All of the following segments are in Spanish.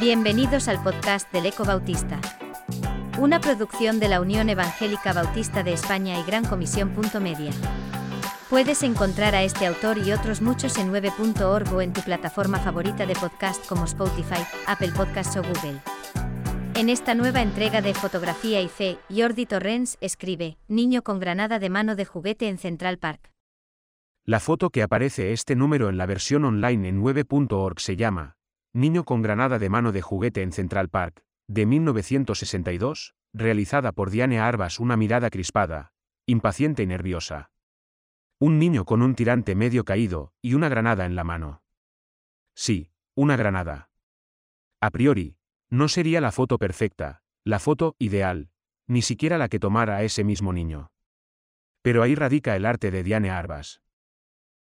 Bienvenidos al podcast del Eco Bautista. Una producción de la Unión Evangélica Bautista de España y Gran Comisión. Media. Puedes encontrar a este autor y otros muchos en 9.org o en tu plataforma favorita de podcast como Spotify, Apple Podcasts o Google. En esta nueva entrega de Fotografía y Fe, Jordi Torrens escribe, Niño con granada de mano de juguete en Central Park. La foto que aparece este número en la versión online en 9.org se llama, Niño con granada de mano de juguete en Central Park, de 1962, realizada por Diane Arbas una mirada crispada, impaciente y nerviosa. Un niño con un tirante medio caído, y una granada en la mano. Sí, una granada. A priori, no sería la foto perfecta, la foto ideal, ni siquiera la que tomara ese mismo niño. Pero ahí radica el arte de Diane Arbas.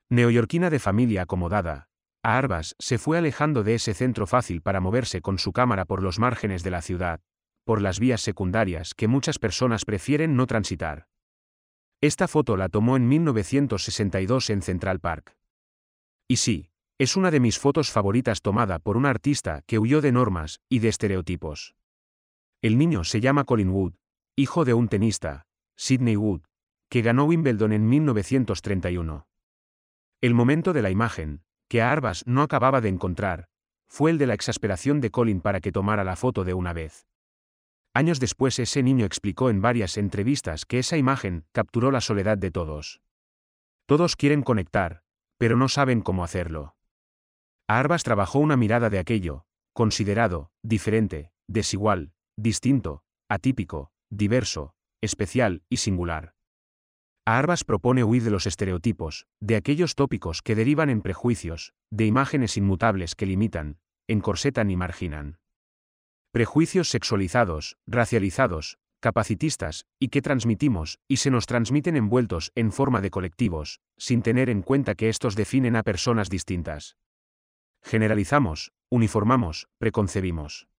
Neoyorquina de familia acomodada, Arbas se fue alejando de ese centro fácil para moverse con su cámara por los márgenes de la ciudad, por las vías secundarias que muchas personas prefieren no transitar. Esta foto la tomó en 1962 en Central Park. Y sí, es una de mis fotos favoritas tomada por un artista que huyó de normas y de estereotipos. El niño se llama Colin Wood, hijo de un tenista, Sidney Wood, que ganó Wimbledon en 1931. El momento de la imagen, que Arbas no acababa de encontrar, fue el de la exasperación de Colin para que tomara la foto de una vez. Años después ese niño explicó en varias entrevistas que esa imagen capturó la soledad de todos. Todos quieren conectar, pero no saben cómo hacerlo. Arbas trabajó una mirada de aquello, considerado, diferente, desigual, distinto, atípico, diverso, especial y singular. Arbas propone huir de los estereotipos, de aquellos tópicos que derivan en prejuicios, de imágenes inmutables que limitan, encorsetan y marginan. Prejuicios sexualizados, racializados, capacitistas, y que transmitimos, y se nos transmiten envueltos en forma de colectivos, sin tener en cuenta que estos definen a personas distintas. Generalizamos, uniformamos, preconcebimos.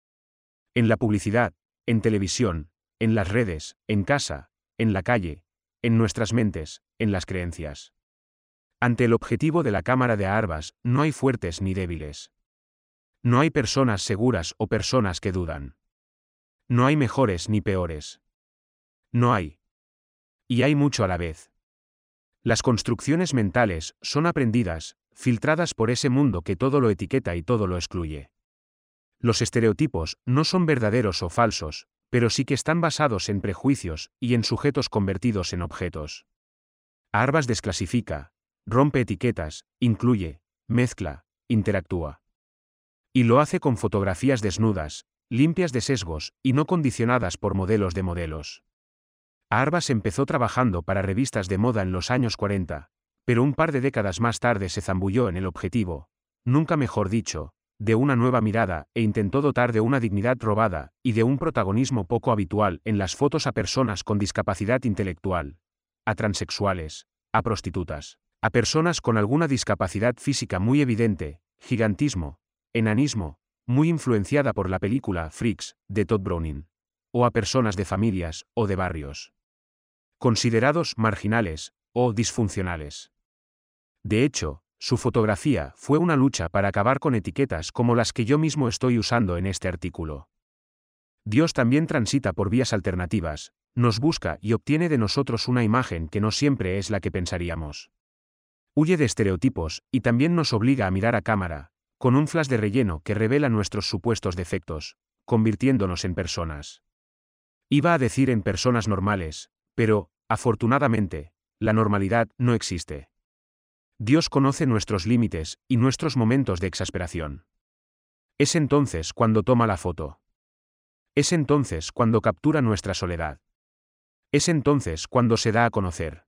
En la publicidad, en televisión, en las redes, en casa, en la calle, en nuestras mentes, en las creencias. Ante el objetivo de la cámara de Arbas, no hay fuertes ni débiles. No hay personas seguras o personas que dudan. No hay mejores ni peores. No hay. Y hay mucho a la vez. Las construcciones mentales son aprendidas, filtradas por ese mundo que todo lo etiqueta y todo lo excluye. Los estereotipos no son verdaderos o falsos, pero sí que están basados en prejuicios y en sujetos convertidos en objetos. Arbas desclasifica, rompe etiquetas, incluye, mezcla, interactúa. Y lo hace con fotografías desnudas, limpias de sesgos y no condicionadas por modelos de modelos. Arbas empezó trabajando para revistas de moda en los años 40, pero un par de décadas más tarde se zambulló en el objetivo, nunca mejor dicho, de una nueva mirada e intentó dotar de una dignidad robada y de un protagonismo poco habitual en las fotos a personas con discapacidad intelectual, a transexuales, a prostitutas, a personas con alguna discapacidad física muy evidente, gigantismo, enanismo, muy influenciada por la película Freaks, de Todd Browning, o a personas de familias o de barrios considerados marginales o disfuncionales. De hecho, su fotografía fue una lucha para acabar con etiquetas como las que yo mismo estoy usando en este artículo. Dios también transita por vías alternativas, nos busca y obtiene de nosotros una imagen que no siempre es la que pensaríamos. Huye de estereotipos y también nos obliga a mirar a cámara, con un flash de relleno que revela nuestros supuestos defectos, convirtiéndonos en personas. Iba a decir en personas normales, pero, afortunadamente, la normalidad no existe. Dios conoce nuestros límites y nuestros momentos de exasperación. Es entonces cuando toma la foto. Es entonces cuando captura nuestra soledad. Es entonces cuando se da a conocer.